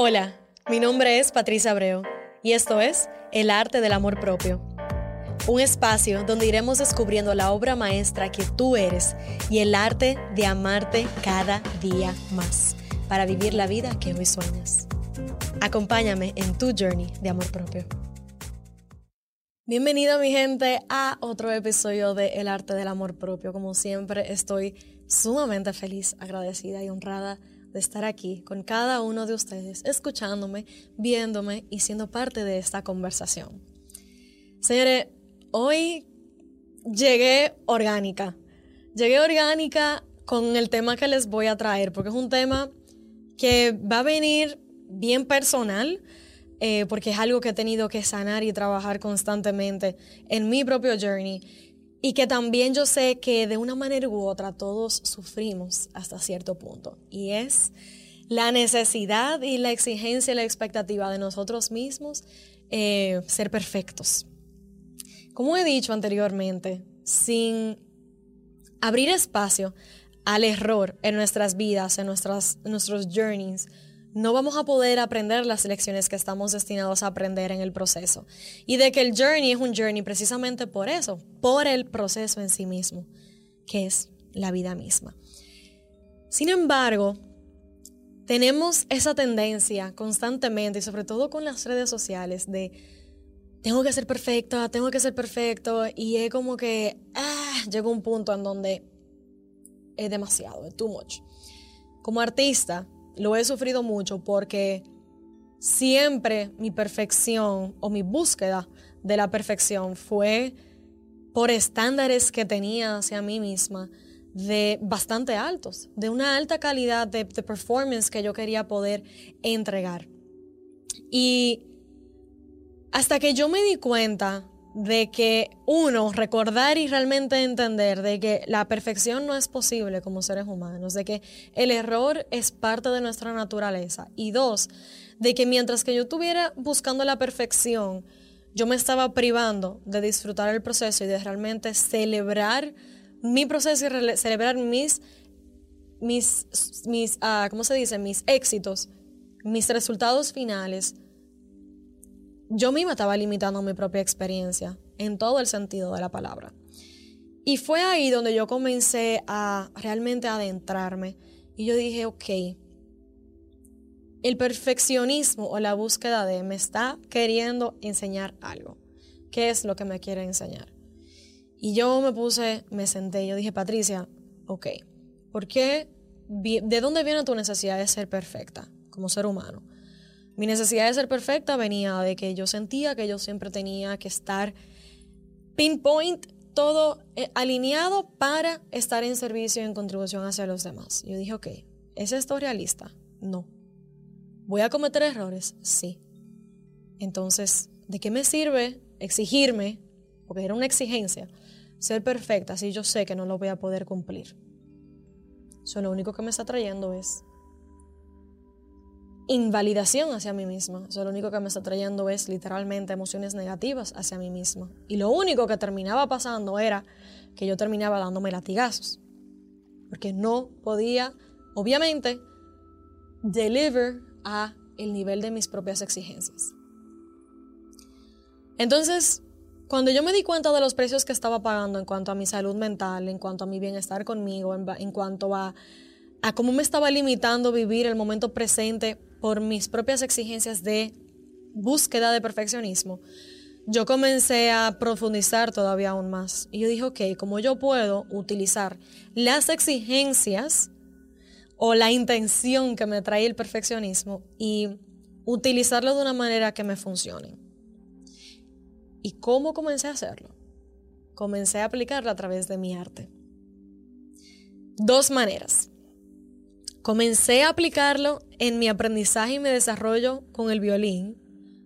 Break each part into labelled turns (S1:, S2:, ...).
S1: Hola, mi nombre es Patricia Abreu y esto es El Arte del Amor Propio. Un espacio donde iremos descubriendo la obra maestra que tú eres y el arte de amarte cada día más para vivir la vida que hoy sueñas. Acompáñame en tu journey de amor propio. Bienvenida mi gente a otro episodio de El Arte del Amor Propio. Como siempre estoy sumamente feliz, agradecida y honrada de estar aquí con cada uno de ustedes, escuchándome, viéndome y siendo parte de esta conversación. Señores, hoy llegué orgánica. Llegué orgánica con el tema que les voy a traer, porque es un tema que va a venir bien personal, eh, porque es algo que he tenido que sanar y trabajar constantemente en mi propio journey y que también yo sé que de una manera u otra todos sufrimos hasta cierto punto. Y es la necesidad y la exigencia y la expectativa de nosotros mismos eh, ser perfectos. Como he dicho anteriormente, sin abrir espacio al error en nuestras vidas, en, nuestras, nuestros journeys, no vamos a poder aprender las lecciones que estamos destinados a aprender en el proceso. Y de que el journey es un journey precisamente por eso, por el proceso en sí mismo, que es la vida misma. Sin embargo, tenemos esa tendencia constantemente, y sobre todo con las redes sociales, de tengo que ser perfecta, tengo que ser perfecto, y es como que ah, llega un punto en donde es demasiado, es too much. Como artista, lo he sufrido mucho porque siempre mi perfección o mi búsqueda de la perfección fue por estándares que tenía hacia mí misma de bastante altos, de una alta calidad de, de performance que yo quería poder entregar. Y hasta que yo me di cuenta de que uno, recordar y realmente entender de que la perfección no es posible como seres humanos, de que el error es parte de nuestra naturaleza. Y dos, de que mientras que yo estuviera buscando la perfección, yo me estaba privando de disfrutar el proceso y de realmente celebrar mi proceso y celebrar mis, mis, mis ah, ¿cómo se dice? Mis éxitos, mis resultados finales yo misma estaba limitando mi propia experiencia en todo el sentido de la palabra. Y fue ahí donde yo comencé a realmente adentrarme y yo dije, ok, el perfeccionismo o la búsqueda de me está queriendo enseñar algo. ¿Qué es lo que me quiere enseñar? Y yo me puse, me senté yo dije, Patricia, ok, ¿por qué? ¿De dónde viene tu necesidad de ser perfecta como ser humano? Mi necesidad de ser perfecta venía de que yo sentía que yo siempre tenía que estar pinpoint, todo eh, alineado para estar en servicio y en contribución hacia los demás. Yo dije, ok, ¿es esto realista? No. ¿Voy a cometer errores? Sí. Entonces, ¿de qué me sirve exigirme, porque era una exigencia, ser perfecta si yo sé que no lo voy a poder cumplir? Eso lo único que me está trayendo es invalidación hacia mí misma. Eso lo único que me está trayendo es literalmente emociones negativas hacia mí misma. Y lo único que terminaba pasando era que yo terminaba dándome latigazos. Porque no podía, obviamente, deliver a el nivel de mis propias exigencias. Entonces, cuando yo me di cuenta de los precios que estaba pagando en cuanto a mi salud mental, en cuanto a mi bienestar conmigo, en, cuanto a, a cómo me estaba limitando vivir el momento presente por mis propias exigencias de búsqueda de perfeccionismo, yo comencé a profundizar todavía aún más. Y yo dije, ok, como yo puedo utilizar las exigencias o la intención que me trae el perfeccionismo y utilizarlo de una manera que me funcione. ¿Y cómo comencé a hacerlo? Comencé a aplicarlo a través de mi arte. Dos maneras. Comencé a aplicarlo en mi aprendizaje y mi desarrollo con el violín.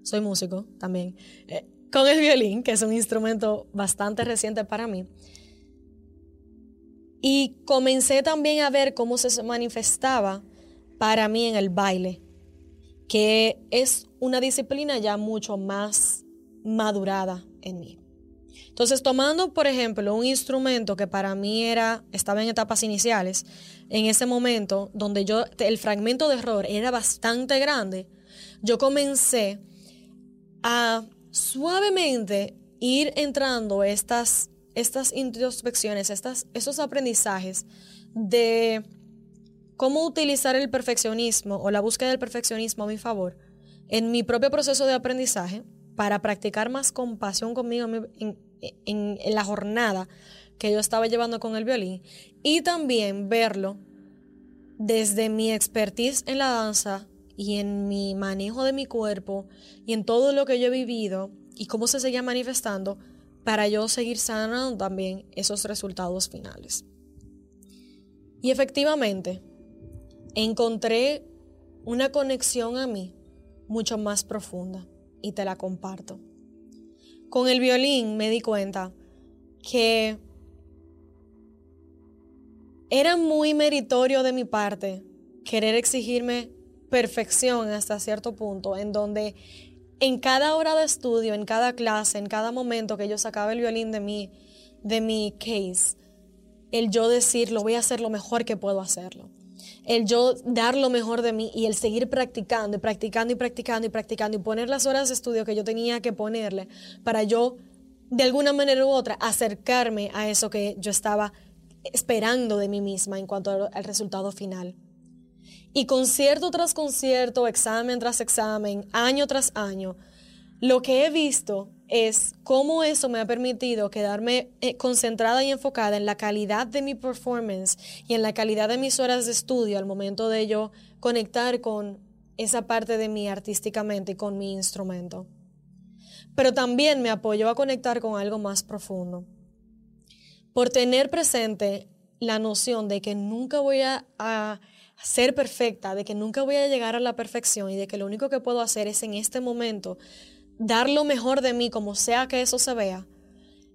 S1: Soy músico también. Eh, con el violín, que es un instrumento bastante reciente para mí. Y comencé también a ver cómo se manifestaba para mí en el baile, que es una disciplina ya mucho más madurada en mí. Entonces, tomando, por ejemplo, un instrumento que para mí era, estaba en etapas iniciales, en ese momento donde yo, el fragmento de error era bastante grande, yo comencé a suavemente ir entrando estas, estas introspecciones, estas, estos aprendizajes de cómo utilizar el perfeccionismo o la búsqueda del perfeccionismo a mi favor en mi propio proceso de aprendizaje para practicar más compasión conmigo en, la jornada que yo estaba llevando con el violín y también verlo desde mi expertise en la danza y en mi manejo de mi cuerpo y en todo lo que yo he vivido y cómo se seguía manifestando para yo seguir sanando también esos resultados finales. Y efectivamente, encontré una conexión a mí mucho más profunda y te la comparto. Con el violín me di cuenta que era muy meritorio de mi parte querer exigirme perfección hasta cierto punto, en donde en cada hora de estudio, en cada clase, en cada momento que yo sacaba el violín de mi, de mi case, el yo decir, lo voy a hacer lo mejor que puedo hacerlo. El yo dar lo mejor de mí y el seguir practicando y practicando y practicando y practicando y poner las horas de estudio que yo tenía que ponerle para yo, de alguna manera u otra, acercarme a eso que yo estaba esperando de mí misma en cuanto al resultado final. Y concierto tras concierto, examen tras examen, año tras año, lo que he visto es cómo eso me ha permitido quedarme eh, concentrada y enfocada en la calidad de mi performance y en la calidad de mis horas de estudio al momento de yo conectar con esa parte de mí artísticamente y con mi instrumento. Pero también me apoyó a conectar con algo más profundo por tener presente la noción de que nunca voy a, ser perfecta, de que nunca voy a llegar a la perfección y de que lo único que puedo hacer es en este momento dar lo mejor de mí como sea que eso se vea,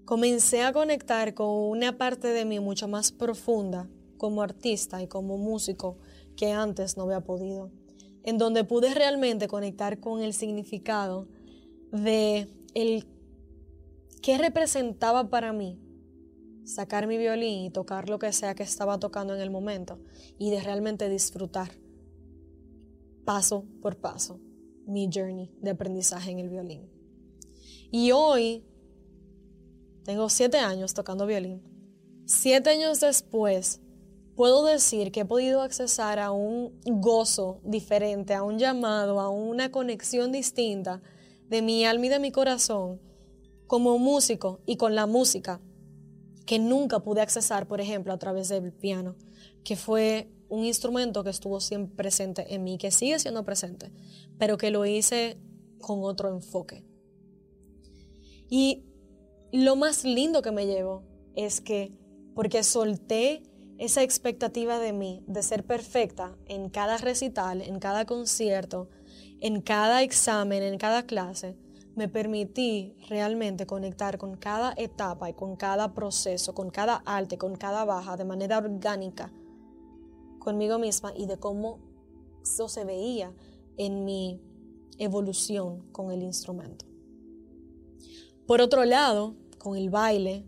S1: comencé a conectar con una parte de mí mucho más profunda como artista y como músico que antes no había podido, en donde pude realmente conectar con el significado de el qué representaba para mí sacar mi violín y tocar lo que sea que estaba tocando en el momento y de realmente disfrutar paso por paso mi journey de aprendizaje en el violín. Y hoy tengo siete años tocando violín. Siete años después, puedo decir que he podido accesar a un gozo diferente, a un llamado, a una conexión distinta de mi alma y de mi corazón como músico y con la música que nunca pude accesar, por ejemplo, a través del piano, que fue un instrumento que estuvo siempre presente en mí, que sigue siendo presente, pero que lo hice con otro enfoque. Y lo más lindo que me llevo es que, porque solté esa expectativa de mí, de ser perfecta en cada recital, en cada concierto, en cada examen, en cada clase, me permití realmente conectar con cada etapa y con cada proceso, con cada arte, con cada baja, de manera orgánica conmigo misma y de cómo eso se veía en mi evolución con el instrumento. Por otro lado, con el baile,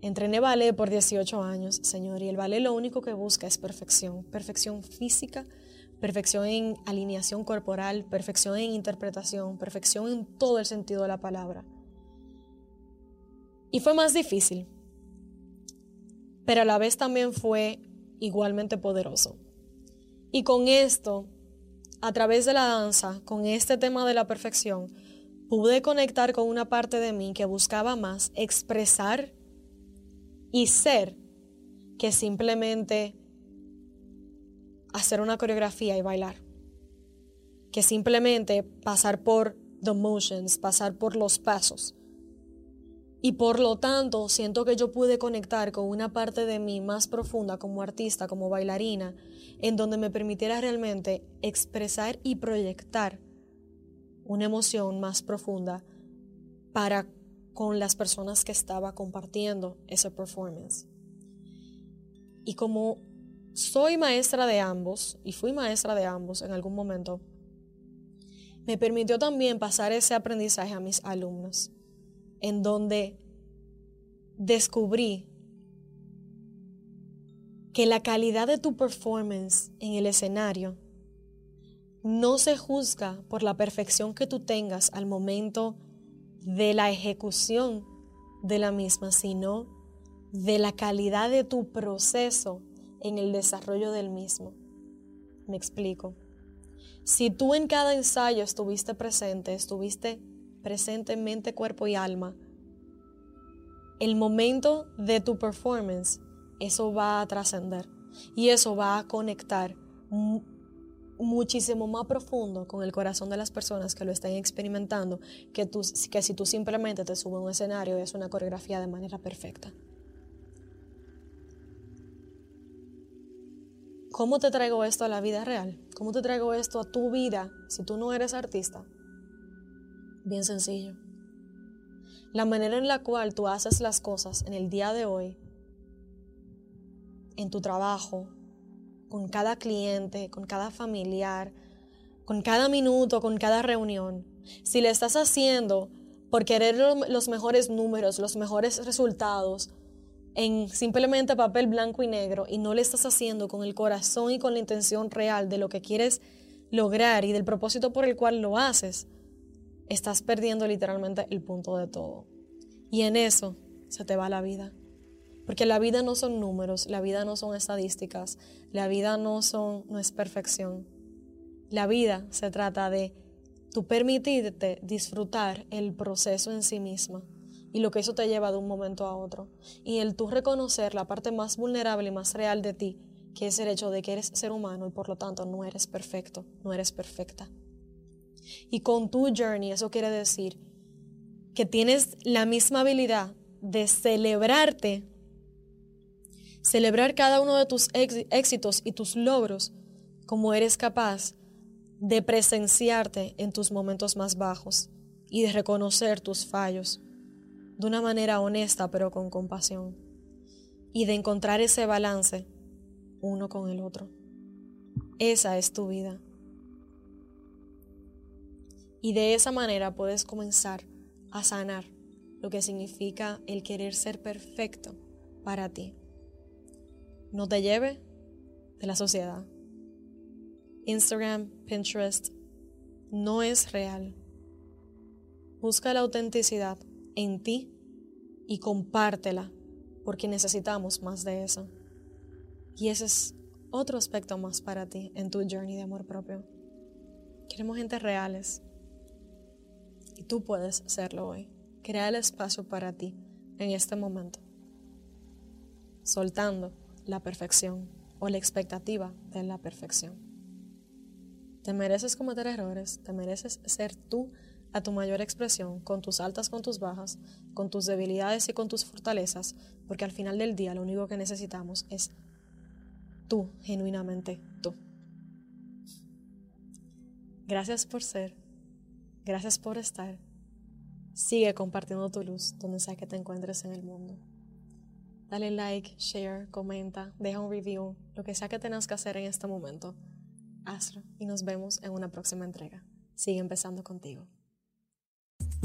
S1: entrené ballet por 18 años, Señor, y el ballet lo único que busca es perfección, perfección física, perfección en alineación corporal, perfección en interpretación, perfección en todo el sentido de la palabra. Y fue más difícil, pero a la vez también fue igualmente poderoso. Y con esto, a través de la danza, con este tema de la perfección, pude conectar con una parte de mí que buscaba más expresar y ser que simplemente hacer una coreografía y bailar. Que simplemente pasar por the motions, pasar por los pasos. Y por lo tanto, siento que yo pude conectar con una parte de mí más profunda como artista, como bailarina, en donde me permitiera realmente expresar y proyectar una emoción más profunda para con las personas que estaba compartiendo esa performance. Y como soy maestra de ambos y fui maestra de ambos en algún momento, me permitió también pasar ese aprendizaje a mis alumnos, en donde descubrí que la calidad de tu performance en el escenario no se juzga por la perfección que tú tengas al momento de la ejecución de la misma, sino de la calidad de tu proceso en el desarrollo del mismo. Me explico. Si tú en cada ensayo estuviste presente, estuviste presente en mente, cuerpo y alma, el momento de tu performance, eso va a trascender y eso va a conectar muchísimo más profundo con el corazón de las personas que lo están experimentando que, tú, si tú simplemente te subes a un escenario y es una coreografía de manera perfecta. ¿Cómo te traigo esto a la vida real? ¿Cómo te traigo esto a tu vida si tú no eres artista? Bien sencillo. La manera en la cual tú haces las cosas en el día de hoy, en tu trabajo, con cada cliente, con cada familiar, con cada minuto, con cada reunión. Si le estás haciendo por querer los mejores números, los mejores resultados, en simplemente papel blanco y negro y no le estás haciendo con el corazón y con la intención real de lo que quieres lograr y del propósito por el cual lo haces, estás perdiendo literalmente el punto de todo. Y en eso se te va la vida. Porque la vida no son números, la vida no son estadísticas, la vida no, son, no es perfección. La vida se trata de tú permitirte disfrutar el proceso en sí misma y lo que eso te lleva de un momento a otro. Y el tú reconocer la parte más vulnerable y más real de ti, que es el hecho de que eres ser humano y por lo tanto no eres perfecto, no eres perfecta. Y con tu journey eso quiere decir que tienes la misma habilidad de celebrarte, celebrar cada uno de tus éxitos y tus logros como eres capaz de presenciarte en tus momentos más bajos y de reconocer tus fallos de una manera honesta pero con compasión y de encontrar ese balance uno con el otro. Esa es tu vida. Y de esa manera puedes comenzar a sanar lo que significa el querer ser perfecto para ti. No te lleve de la sociedad. Instagram, Pinterest no es real. Busca la autenticidad en ti y compártela, porque necesitamos más de eso. Y ese es otro aspecto más para ti en tu journey de amor propio. Queremos gente reales. Y tú puedes serlo hoy. Crea el espacio para ti en este momento. Soltando la perfección o la expectativa de la perfección. Te mereces cometer errores, te mereces ser tú a tu mayor expresión, con tus altas, con tus bajas, con tus debilidades y con tus fortalezas, porque al final del día lo único que necesitamos es tú, genuinamente tú. Gracias por ser, gracias por estar. Sigue compartiendo tu luz donde sea que te encuentres en el mundo. Dale like, share, comenta, deja un review, lo que sea que tengas que hacer en este momento. Hazlo y nos vemos en una próxima entrega. Sigue empezando contigo.